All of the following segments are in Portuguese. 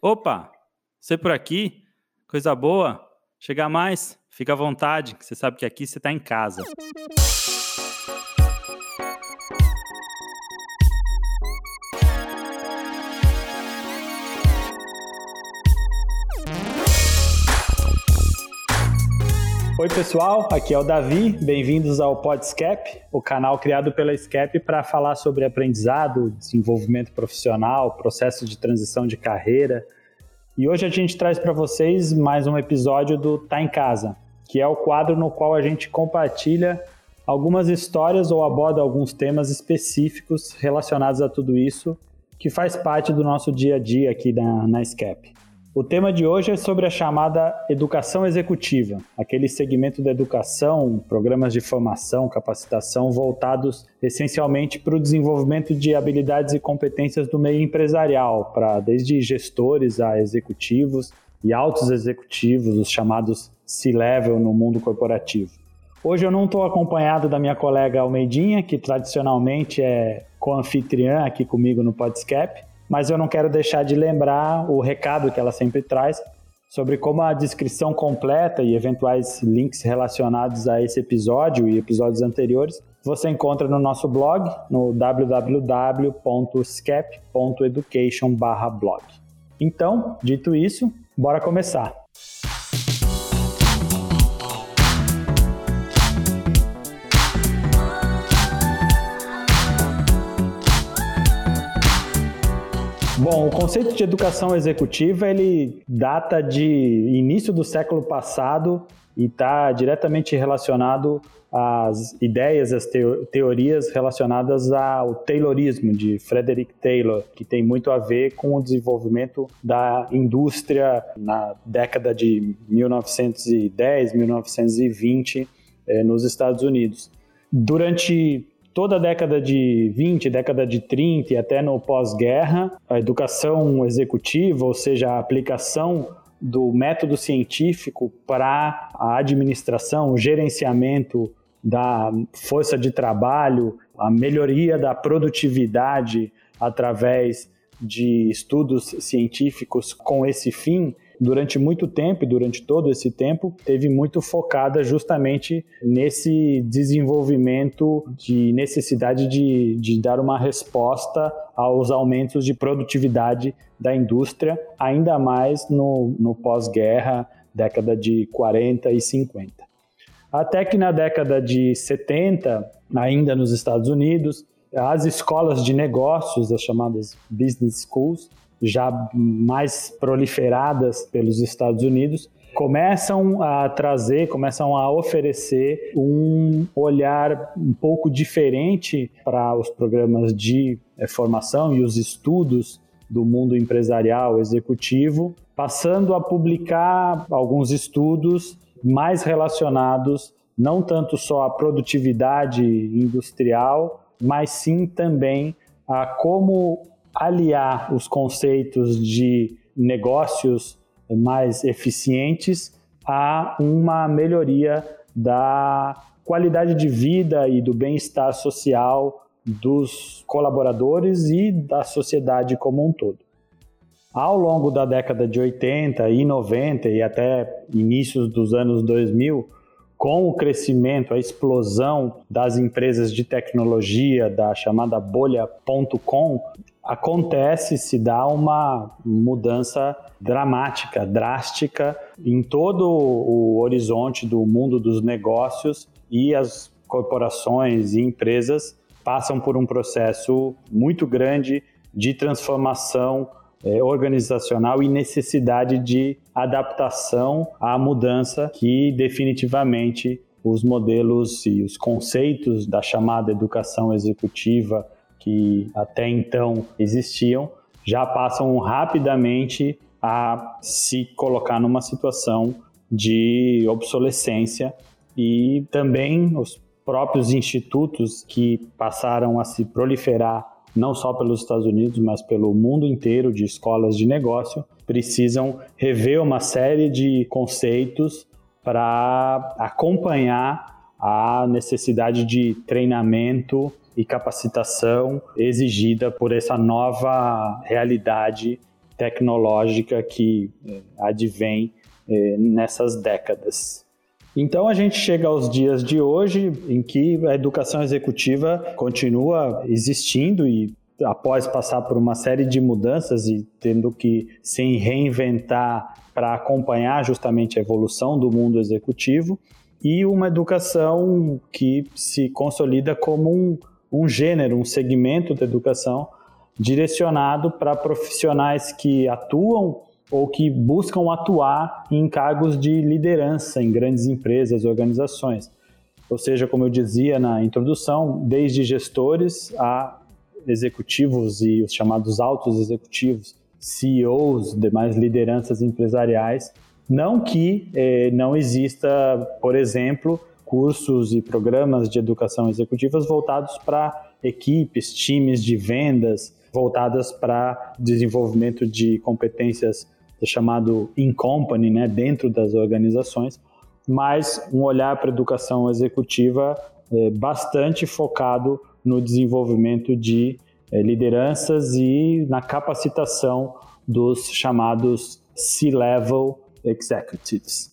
Opa, você por aqui? Coisa boa? Chega mais? Fica à vontade, que você sabe que aqui você está em casa. Oi, pessoal, aqui é o Davi. Bem-vindos ao Podscap, o canal criado pela SCAP para falar sobre aprendizado, desenvolvimento profissional, processo de transição de carreira. E hoje a gente traz para vocês mais um episódio do Tá em Casa, que é o quadro no qual a gente compartilha algumas histórias ou aborda alguns temas específicos relacionados a tudo isso que faz parte do nosso dia a dia aqui na, na SCAP. O tema de hoje é sobre a chamada educação executiva, aquele segmento da educação, programas de formação, capacitação voltados essencialmente para o desenvolvimento de habilidades e competências do meio empresarial, para desde gestores a executivos e altos executivos, os chamados C-level no mundo corporativo. Hoje eu não estou acompanhado da minha colega Almeidinha, que tradicionalmente é co-anfitriã aqui comigo no Podscap, mas eu não quero deixar de lembrar o recado que ela sempre traz sobre como a descrição completa e eventuais links relacionados a esse episódio e episódios anteriores você encontra no nosso blog no www.scap.education/blog. Então, dito isso, bora começar. Bom, o conceito de educação executiva ele data de início do século passado e está diretamente relacionado às ideias, às teorias relacionadas ao Taylorismo de Frederick Taylor, que tem muito a ver com o desenvolvimento da indústria na década de 1910, 1920 eh, nos Estados Unidos. Durante toda a década de 20, década de 30 e até no pós-guerra, a educação executiva, ou seja, a aplicação do método científico para a administração, o gerenciamento da força de trabalho, a melhoria da produtividade através de estudos científicos com esse fim, durante muito tempo durante todo esse tempo teve muito focada justamente nesse desenvolvimento de necessidade de, de dar uma resposta aos aumentos de produtividade da indústria, ainda mais no, no pós-guerra, década de 40 e 50. Até que na década de 70, ainda nos Estados Unidos, as escolas de negócios, as chamadas business schools, já mais proliferadas pelos Estados Unidos, começam a trazer, começam a oferecer um olhar um pouco diferente para os programas de eh, formação e os estudos do mundo empresarial executivo, passando a publicar alguns estudos mais relacionados não tanto só à produtividade industrial, mas sim também a como aliar os conceitos de negócios mais eficientes a uma melhoria da qualidade de vida e do bem-estar social dos colaboradores e da sociedade como um todo. Ao longo da década de 80 e 90 e até inícios dos anos 2000, com o crescimento, a explosão das empresas de tecnologia, da chamada bolha.com, acontece, se dá uma mudança dramática, drástica em todo o horizonte do mundo dos negócios e as corporações e empresas passam por um processo muito grande de transformação é, organizacional e necessidade de adaptação à mudança que definitivamente os modelos e os conceitos da chamada educação executiva que até então existiam já passam rapidamente a se colocar numa situação de obsolescência e também os próprios institutos que passaram a se proliferar não só pelos Estados Unidos, mas pelo mundo inteiro de escolas de negócio, precisam rever uma série de conceitos para acompanhar a necessidade de treinamento e capacitação exigida por essa nova realidade tecnológica que é, advém é, nessas décadas. Então a gente chega aos dias de hoje em que a educação executiva continua existindo e após passar por uma série de mudanças e tendo que se reinventar para acompanhar justamente a evolução do mundo executivo, e uma educação que se consolida como um, um gênero, um segmento da educação direcionado para profissionais que atuam ou que buscam atuar em cargos de liderança em grandes empresas, organizações. Ou seja, como eu dizia na introdução, desde gestores a executivos e os chamados altos executivos, CEOs, demais lideranças empresariais. Não que eh, não exista, por exemplo, cursos e programas de educação executivas voltados para equipes, times de vendas, voltadas para desenvolvimento de competências chamado in company, né, dentro das organizações, mas um olhar para a educação executiva é, bastante focado no desenvolvimento de é, lideranças e na capacitação dos chamados C-level executives.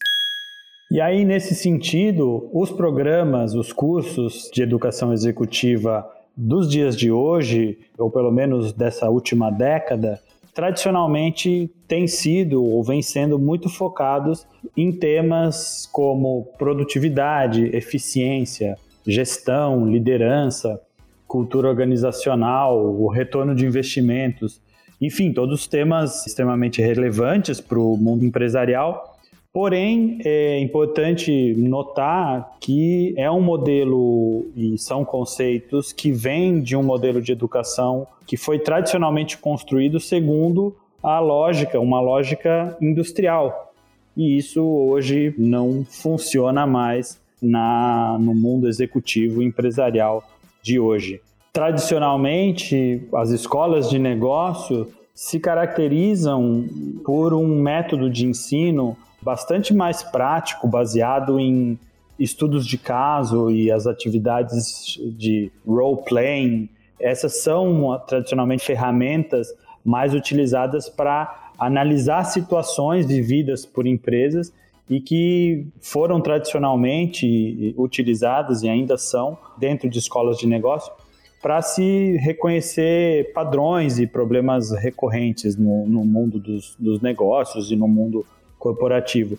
E aí, nesse sentido, os programas, os cursos de educação executiva dos dias de hoje, ou pelo menos dessa última década, tradicionalmente têm sido ou vêm sendo muito focados em temas como produtividade, eficiência, gestão, liderança, cultura organizacional, o retorno de investimentos, enfim, todos temas extremamente relevantes para o mundo empresarial. Porém, é importante notar que é um modelo e são conceitos que vêm de um modelo de educação que foi tradicionalmente construído segundo a lógica, uma lógica industrial. E isso hoje não funciona mais na, no mundo executivo empresarial de hoje. Tradicionalmente, as escolas de negócio se caracterizam por um método de ensino bastante mais prático, baseado em estudos de caso e as atividades de role-playing. Essas são tradicionalmente ferramentas mais utilizadas para analisar situações vividas por empresas e que foram tradicionalmente utilizadas e ainda são dentro de escolas de negócio para se reconhecer padrões e problemas recorrentes no, no mundo dos, dos, negócios e no mundo corporativo.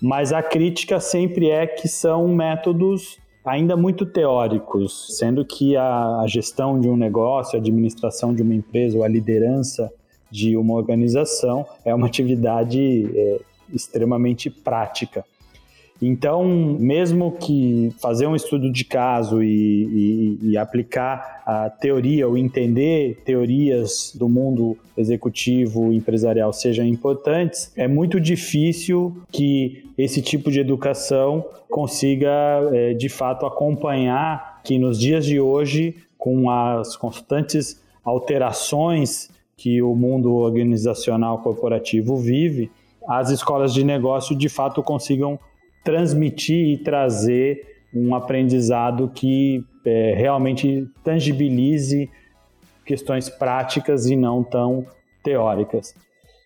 Mas a crítica sempre é que são métodos ainda muito teóricos, sendo que a, gestão de um negócio, a administração de uma empresa ou a liderança de uma organização é uma atividade é, extremamente prática. Então, mesmo que fazer um estudo de caso e, e, e, aplicar a teoria ou entender teorias do mundo executivo empresarial sejam importantes, é muito difícil que esse tipo de educação consiga, é, de fato, acompanhar que nos dias de hoje, com as constantes alterações que o mundo organizacional corporativo vive, as escolas de negócio de fato consigam transmitir e trazer um aprendizado que é, realmente tangibilize questões práticas e não tão teóricas.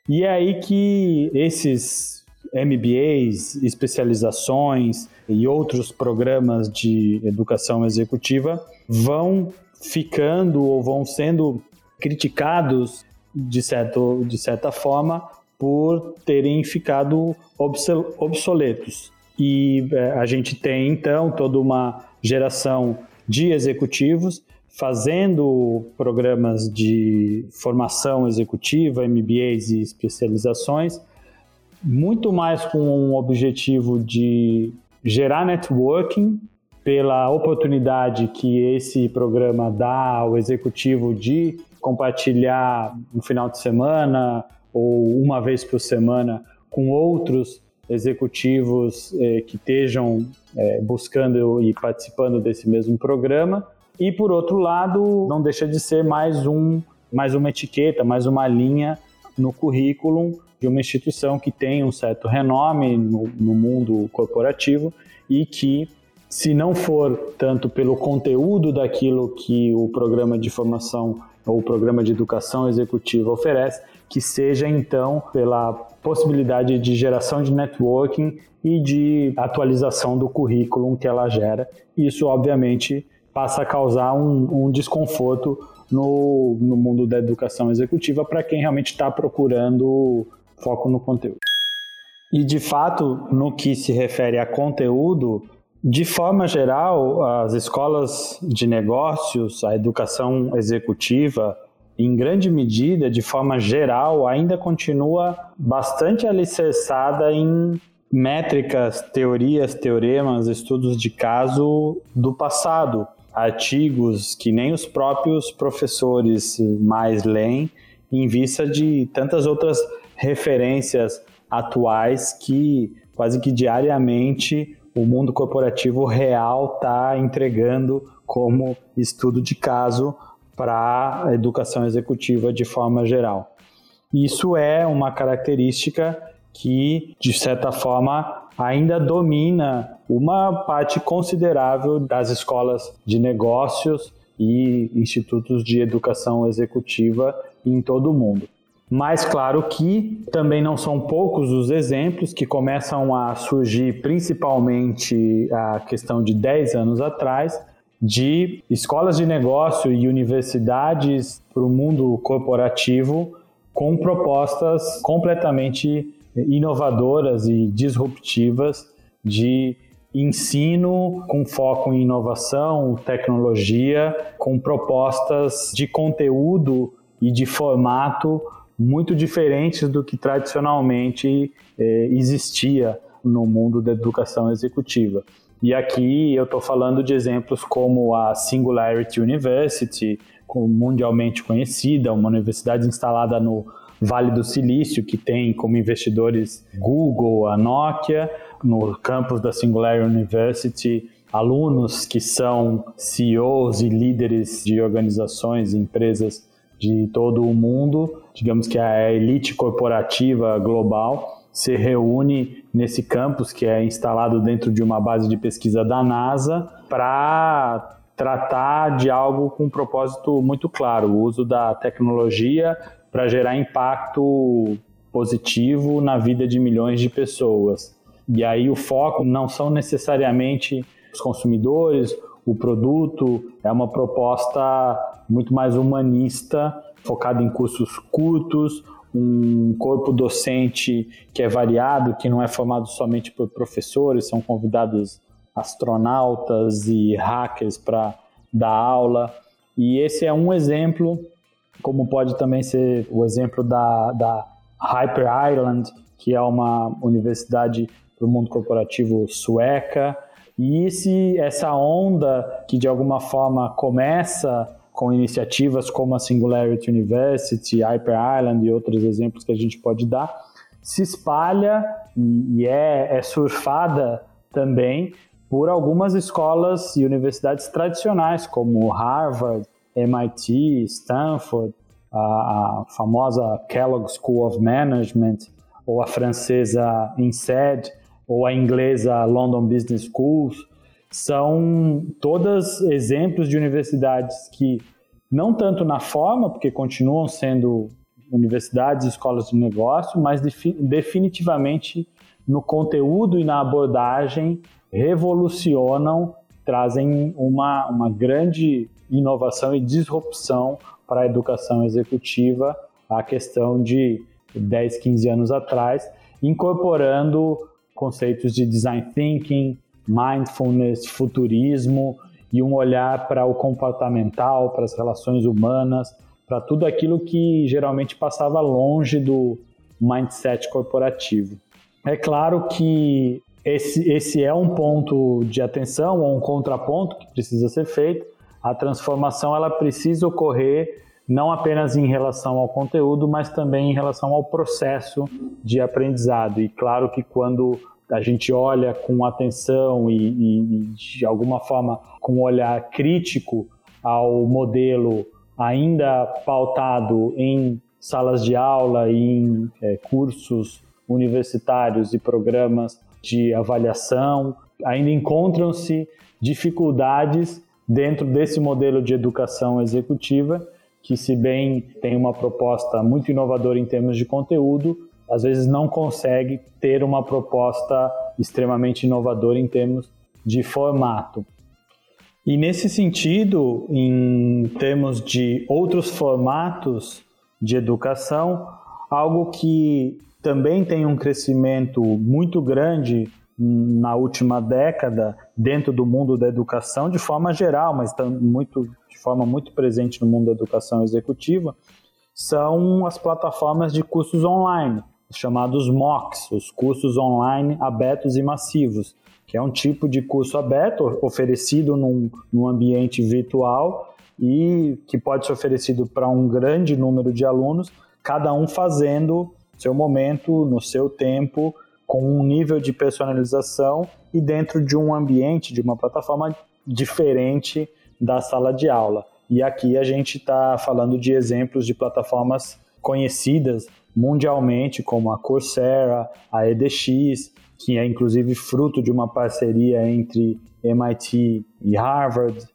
E é aí que esses MBAs, especializações e outros programas de educação executiva vão ficando ou vão sendo criticados de, certo, de certa forma por terem ficado obsoletos. E é, a gente tem então toda uma geração de executivos fazendo programas de formação executiva, MBAs e especializações, muito mais com um objetivo de gerar networking pela oportunidade que esse programa dá ao executivo de compartilhar no final de semana ou uma vez por semana com outros executivos eh, que estejam eh, buscando e participando desse mesmo programa. E por outro lado, não deixa de ser mais um mais uma etiqueta, mais uma linha no currículo de uma instituição que tem um certo renome no, no mundo corporativo e que, se não for tanto pelo conteúdo daquilo que o programa de formação ou o programa de educação executiva oferece, que seja então pela possibilidade de geração de networking e de atualização do currículo que ela gera. Isso, obviamente, passa a causar um, um desconforto no, no mundo da educação executiva para quem realmente está procurando foco no conteúdo. E de fato, no que se refere a conteúdo, de forma geral, as escolas de negócios, a educação executiva, em grande medida, de forma geral, ainda continua bastante alicerçada em métricas, teorias, teoremas, estudos de caso do passado, artigos que nem os próprios professores mais leem, em vista de tantas outras referências atuais que quase que diariamente o mundo corporativo real está entregando como estudo de caso para a educação executiva de forma geral. Isso é uma característica que, de certa forma, ainda domina uma parte considerável das escolas de negócios e institutos de educação executiva em todo o mundo. Mas claro que também não são poucos os exemplos que começam a surgir, principalmente a questão de 10 anos atrás, de escolas de negócio e universidades para o mundo corporativo com propostas completamente inovadoras e disruptivas de ensino com foco em inovação, tecnologia, com propostas de conteúdo e de formato muito diferentes do que tradicionalmente eh, existia no mundo da educação executiva. E aqui eu estou falando de exemplos como a Singularity University, mundialmente conhecida, uma universidade instalada no Vale do Silício, que tem como investidores Google, a Nokia, no campus da Singularity University, alunos que são CEOs e líderes de organizações e empresas de todo o mundo, digamos que a elite corporativa global se reúne nesse campus que é instalado dentro de uma base de pesquisa da NASA para tratar de algo com um propósito muito claro, o uso da tecnologia para gerar impacto positivo na vida de milhões de pessoas. E aí o foco não são necessariamente os consumidores, o produto, é uma proposta muito mais humanista, focada em cursos curtos, um corpo docente que é variado, que não é formado somente por professores, são convidados astronautas e hackers para dar aula. E esse é um exemplo, como pode também ser o exemplo da, da Hyper Island, que é uma universidade para o mundo corporativo sueca. E esse, essa onda que de alguma forma começa com iniciativas como a Singularity University, Hyper Island e outros exemplos que a gente pode dar, se espalha e é, é surfada também por algumas escolas e universidades tradicionais, como Harvard, MIT, Stanford, a, a famosa Kellogg School of Management, ou a francesa INSEAD, ou a inglesa London Business Schools, são todas exemplos de universidades que, não tanto na forma, porque continuam sendo universidades escolas de negócio, mas definitivamente no conteúdo e na abordagem revolucionam, trazem uma, uma grande inovação e disrupção para a educação executiva, a questão de 10, 15 anos atrás, incorporando conceitos de design thinking, mindfulness, futurismo e um olhar para o comportamental, para as relações humanas, para tudo aquilo que geralmente passava longe do mindset corporativo. É claro que esse, esse é um ponto de atenção ou um contraponto que precisa ser feito. A transformação ela precisa ocorrer não apenas em relação ao conteúdo, mas também em relação ao processo de aprendizado. E claro que quando a gente olha com atenção e, e, de alguma forma com um olhar crítico ao modelo ainda pautado em salas de aula e em é, cursos universitários e programas de avaliação, ainda encontram-se dificuldades dentro desse modelo de educação executiva que, se bem tem uma proposta muito inovadora em termos de conteúdo, às vezes não consegue ter uma proposta extremamente inovadora em termos de formato. E nesse sentido, em termos de outros formatos de educação, algo que também tem um crescimento muito grande na última década dentro do mundo da educação de forma geral, mas muito, de forma muito presente no mundo da educação executiva, são as plataformas de cursos online, chamados MOOCs, os cursos online abertos e massivos, que é um tipo de curso aberto oferecido num, num ambiente virtual e que pode ser oferecido para um grande número de alunos, cada um fazendo seu momento, no seu tempo, com um nível de personalização e dentro de um ambiente, de uma plataforma diferente da sala de aula. E aqui a gente está falando de exemplos de plataformas conhecidas mundialmente, como a Coursera, a edX, que é inclusive fruto de uma parceria entre MIT e Harvard,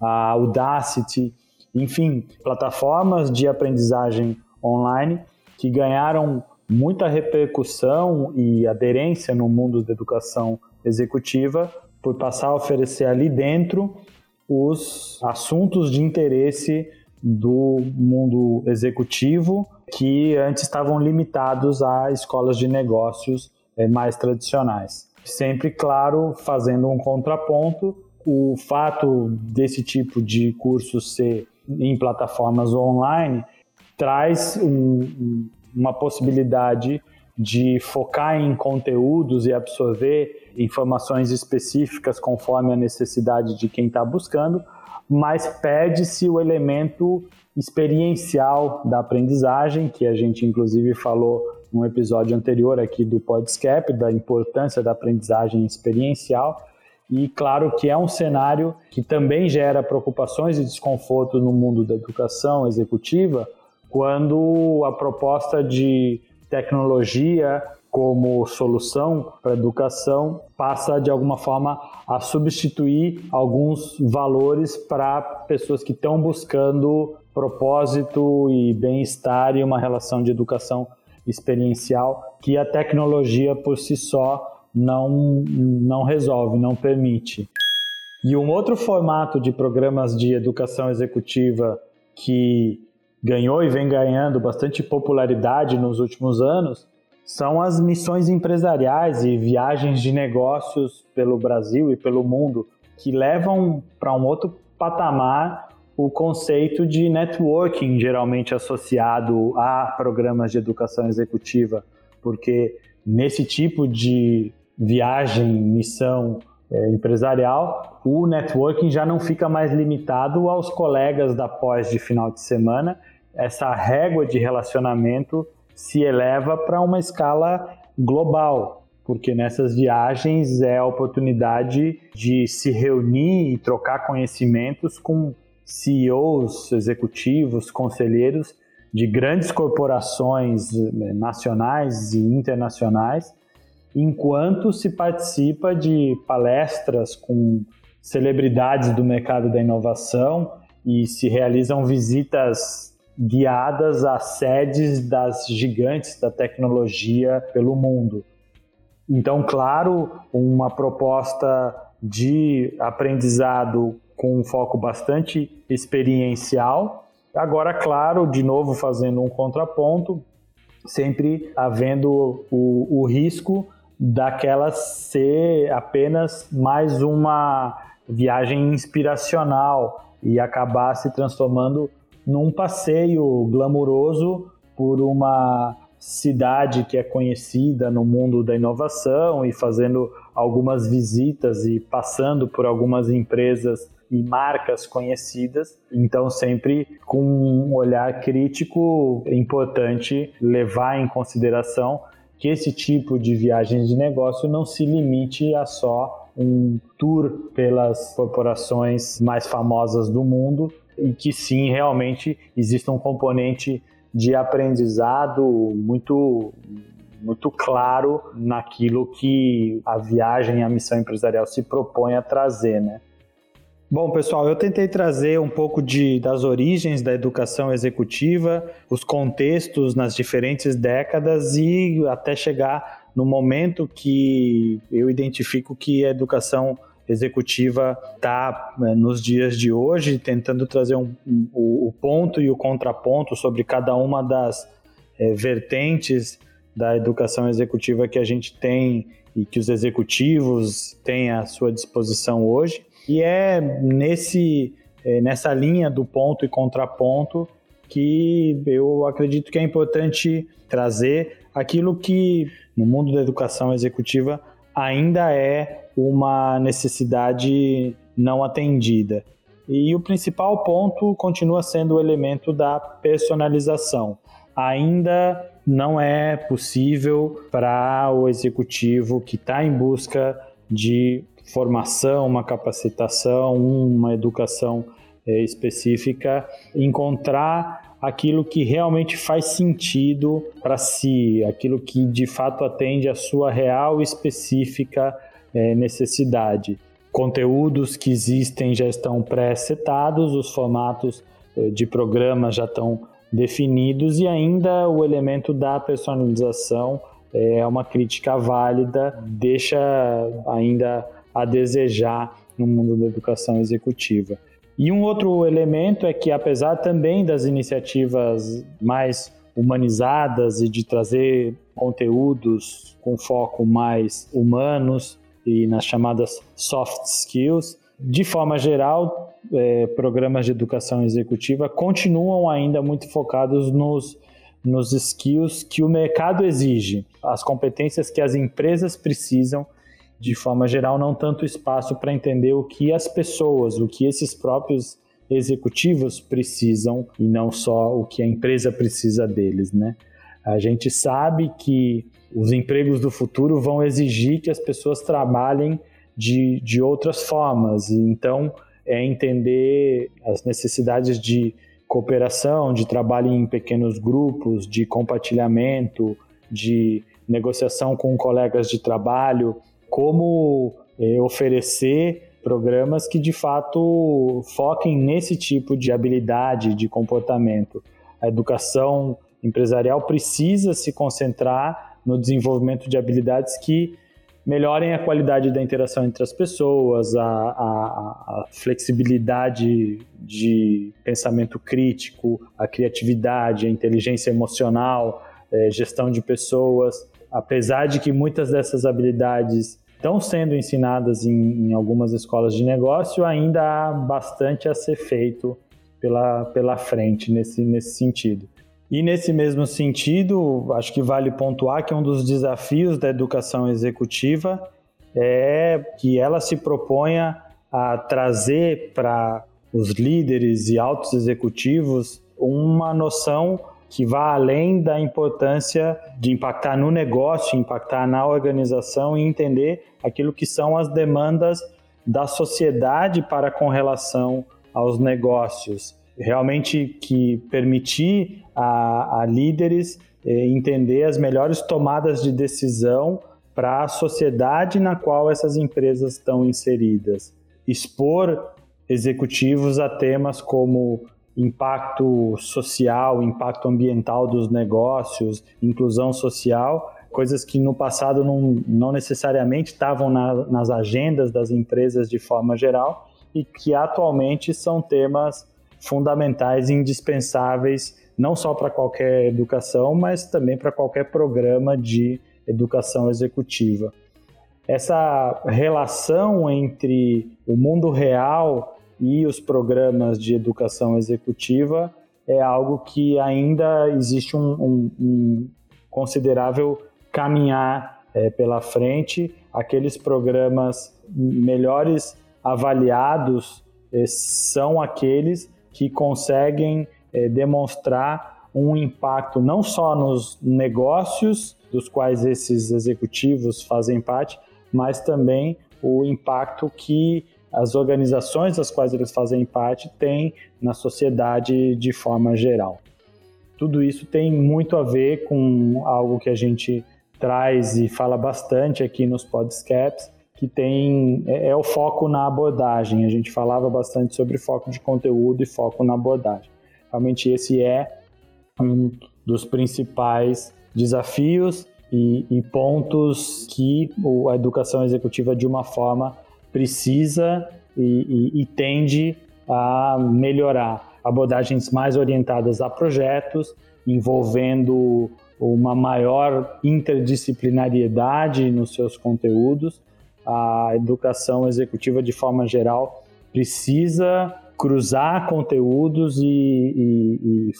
a Udacity, enfim, plataformas de aprendizagem online que ganharam muita repercussão e aderência no mundo da educação executiva por passar a oferecer ali dentro os assuntos de interesse do mundo executivo que antes estavam limitados a escolas de negócios é, mais tradicionais. Sempre, claro, fazendo um contraponto, o fato desse tipo de curso ser em plataformas online traz um, uma possibilidade de focar em conteúdos e absorver informações específicas conforme a necessidade de quem está buscando, mas perde-se o elemento experiencial da aprendizagem, que a gente inclusive falou num episódio anterior aqui do Podscap, da importância da aprendizagem experiencial. E claro que é um cenário que também gera preocupações e desconforto no mundo da educação executiva, quando a proposta de tecnologia como solução para a educação passa de alguma forma a substituir alguns valores para pessoas que estão buscando propósito e bem-estar e uma relação de educação experiencial que a tecnologia por si só não, não resolve, não permite. E um outro formato de programas de educação executiva que ganhou e vem ganhando bastante popularidade nos últimos anos são as missões empresariais e viagens de negócios pelo Brasil e pelo mundo que levam para um outro patamar o conceito de networking, geralmente associado a programas de educação executiva, porque nesse tipo de viagem, missão é, empresarial, o networking já não fica mais limitado aos colegas da pós de final de semana. Essa régua de relacionamento se eleva para uma escala global, porque nessas viagens é a oportunidade de se reunir e trocar conhecimentos com CEOs, executivos, conselheiros de grandes corporações eh, nacionais e internacionais, enquanto se participa de palestras com celebridades do mercado da inovação e se realizam visitas guiadas a sedes das gigantes da tecnologia pelo mundo. Então, claro, uma proposta de aprendizado com um foco bastante experiencial. Agora, claro, de novo fazendo um contraponto, sempre havendo o, o risco daquela ser apenas mais uma viagem inspiracional e acabar se transformando num passeio glamuroso por uma cidade que é conhecida no mundo da inovação e fazendo algumas visitas e passando por algumas empresas e marcas conhecidas. Então, sempre com um olhar crítico, é importante levar em consideração que esse tipo de viagens de negócio não se limite a só um tour pelas corporações mais famosas do mundo e que sim, realmente existe um componente de aprendizado muito muito claro naquilo que a viagem, a missão empresarial se propõe a trazer, né? Bom, pessoal, eu tentei trazer um pouco de, das origens da educação executiva, os contextos nas diferentes décadas e até chegar no momento que eu identifico que a educação executiva está né, nos dias de hoje, tentando trazer um, um, o ponto e o contraponto sobre cada uma das é, vertentes da educação executiva que a gente tem e que os executivos têm à sua disposição hoje. E é nesse, é, nessa linha do ponto e contraponto que eu acredito que é importante trazer aquilo que no mundo da educação executiva ainda é uma necessidade não atendida. E o principal ponto continua sendo o elemento da personalização. Ainda não é possível para o executivo que está em busca de formação, uma capacitação, uma educação é, específica, encontrar aquilo que realmente faz sentido para si, aquilo que de fato atende à sua real específica é, necessidade. Conteúdos que existem já estão pré-setados, os formatos é, de programa já estão definidos e ainda o elemento da personalização é uma crítica válida, deixa ainda a desejar no mundo da educação executiva. E um outro elemento é que, apesar também das iniciativas mais humanizadas e de trazer conteúdos com foco mais humanos e nas chamadas soft skills, de forma geral, é, programas de educação executiva continuam ainda muito focados nos, nos skills que o mercado exige, as competências que as empresas precisam de forma geral, não tanto espaço para entender o que as pessoas, o que esses próprios executivos precisam e não só o que a empresa precisa deles, né? A gente sabe que os empregos do futuro vão exigir que as pessoas trabalhem de, de outras formas, então é entender as necessidades de cooperação, de trabalho em pequenos grupos, de compartilhamento, de negociação com colegas de trabalho, como é, oferecer programas que de fato foquem nesse tipo de habilidade, de comportamento. A educação empresarial precisa se concentrar no desenvolvimento de habilidades que melhorem a qualidade da interação entre as pessoas, a, a, a flexibilidade de pensamento crítico, a criatividade, a inteligência emocional, é, gestão de pessoas apesar de que muitas dessas habilidades estão sendo ensinadas em, em, algumas escolas de negócio, ainda há bastante a ser feito pela, pela frente nesse, nesse sentido. E nesse mesmo sentido, acho que vale pontuar que um dos desafios da educação executiva é que ela se proponha a trazer para os líderes e altos executivos uma noção que vá além da importância de impactar no negócio, impactar na organização e entender aquilo que são as demandas da sociedade para com relação aos negócios. Realmente que permitir a, a líderes eh, entender as melhores tomadas de decisão para a sociedade na qual essas empresas estão inseridas. Expor executivos a temas como impacto social, impacto ambiental dos negócios, inclusão social, coisas que no passado não, não necessariamente estavam na, nas agendas das empresas de forma geral e que atualmente são temas fundamentais e indispensáveis não só para qualquer educação, mas também para qualquer programa de educação executiva. Essa relação entre o mundo real e os programas de educação executiva é algo que ainda existe um, um, um considerável caminhar é, pela frente. Aqueles programas melhores avaliados é, são aqueles que conseguem é, demonstrar um impacto não só nos negócios dos quais esses executivos fazem parte, mas também o impacto que as organizações das quais eles fazem parte têm na sociedade de forma geral. Tudo isso tem muito a ver com algo que a gente traz e fala bastante aqui nos podcasts, que tem é, é, o foco na abordagem. A gente falava bastante sobre foco de conteúdo e foco na abordagem. Realmente esse é um dos principais desafios e, e pontos que a educação executiva de uma forma precisa e, e, e tende a melhorar. Abordagens mais orientadas a projetos, envolvendo uma maior interdisciplinariedade nos seus conteúdos a educação executiva, de forma geral, precisa cruzar conteúdos e, e, e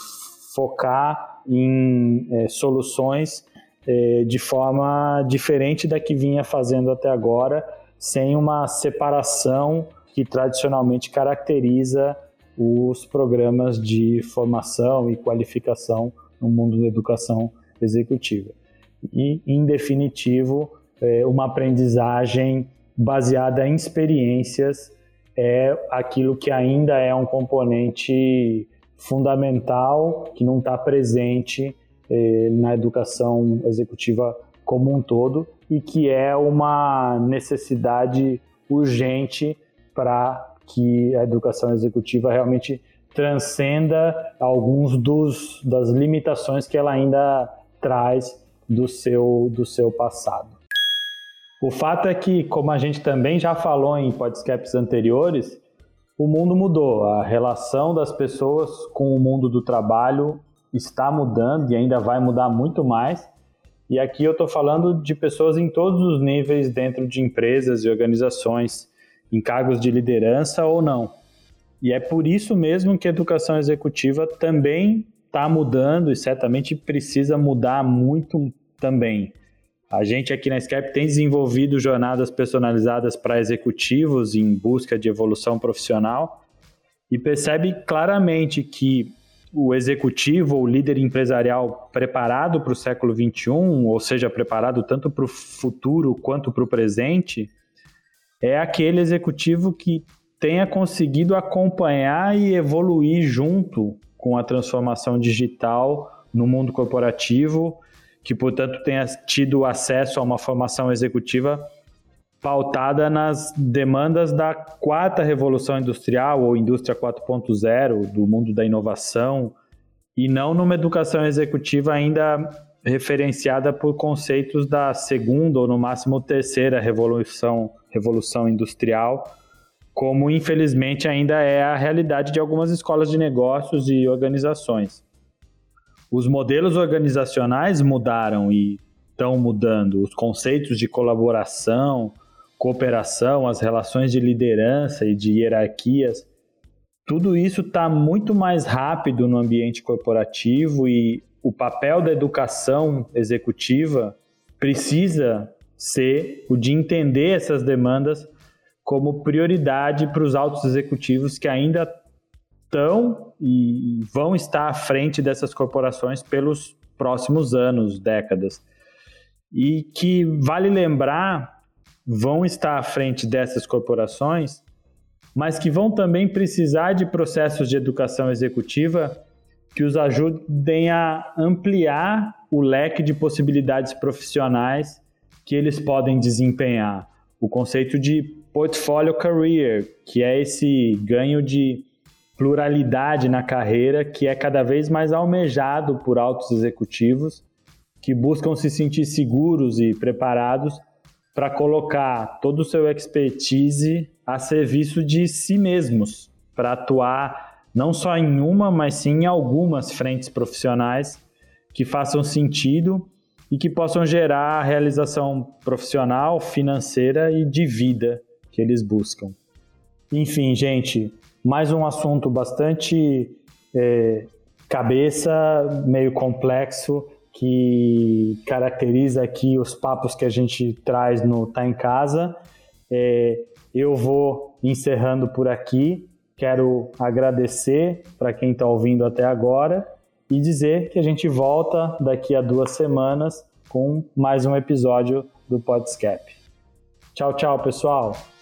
focar em é, soluções é, de forma diferente da que vinha fazendo até agora, sem uma separação que tradicionalmente caracteriza os programas de formação e qualificação no mundo da educação executiva. E, em definitivo, é, uma aprendizagem baseada em experiências é aquilo que ainda é um componente fundamental que não está presente é, na educação executiva como um todo e que é uma necessidade urgente para que a educação executiva realmente transcenda alguns dos das limitações que ela ainda traz do seu do seu passado. O fato é que, como a gente também já falou em podcasts anteriores, o mundo mudou. A relação das pessoas com o mundo do trabalho está mudando e ainda vai mudar muito mais. E aqui eu estou falando de pessoas em todos os níveis dentro de empresas e organizações, em cargos de liderança ou não. E é por isso mesmo que a educação executiva também está mudando e certamente precisa mudar muito também. A gente aqui na Skype tem desenvolvido jornadas personalizadas para executivos em busca de evolução profissional e percebe claramente que o executivo ou líder empresarial preparado para o século XXI, ou seja, preparado tanto para o futuro quanto para o presente, é aquele executivo que tenha conseguido acompanhar e evoluir junto com a transformação digital no mundo corporativo que, portanto, tenha tido acesso a uma formação executiva pautada nas demandas da quarta revolução industrial ou indústria 4.0, do mundo da inovação, e não numa educação executiva ainda referenciada por conceitos da segunda ou no máximo terceira revolução, revolução industrial, como infelizmente ainda é a realidade de algumas escolas de negócios e organizações. Os modelos organizacionais mudaram e estão mudando, os conceitos de colaboração, cooperação, as relações de liderança e de hierarquias, tudo isso está muito mais rápido no ambiente corporativo e o papel da educação executiva precisa ser o de entender essas demandas como prioridade para os altos executivos que ainda estão e vão estar à frente dessas corporações pelos próximos anos, décadas. E que, vale lembrar, vão estar à frente dessas corporações, mas que vão também precisar de processos de educação executiva que os ajudem a ampliar o leque de possibilidades profissionais que eles podem desempenhar. O conceito de portfolio career, que é esse ganho de pluralidade na carreira que é cada vez mais almejado por altos executivos que buscam se sentir seguros e preparados para colocar todo o seu expertise a serviço de si mesmos, para atuar não só em uma, mas sim em algumas frentes profissionais que façam sentido e que possam gerar a realização profissional, financeira e de vida que eles buscam. Enfim, gente, mais um assunto bastante é, cabeça, meio complexo, que caracteriza aqui os papos que a gente traz no Tá em Casa. É, eu vou encerrando por aqui. Quero agradecer para quem está ouvindo até agora e dizer que a gente volta daqui a duas semanas com mais um episódio do Podscap. Tchau, tchau, pessoal!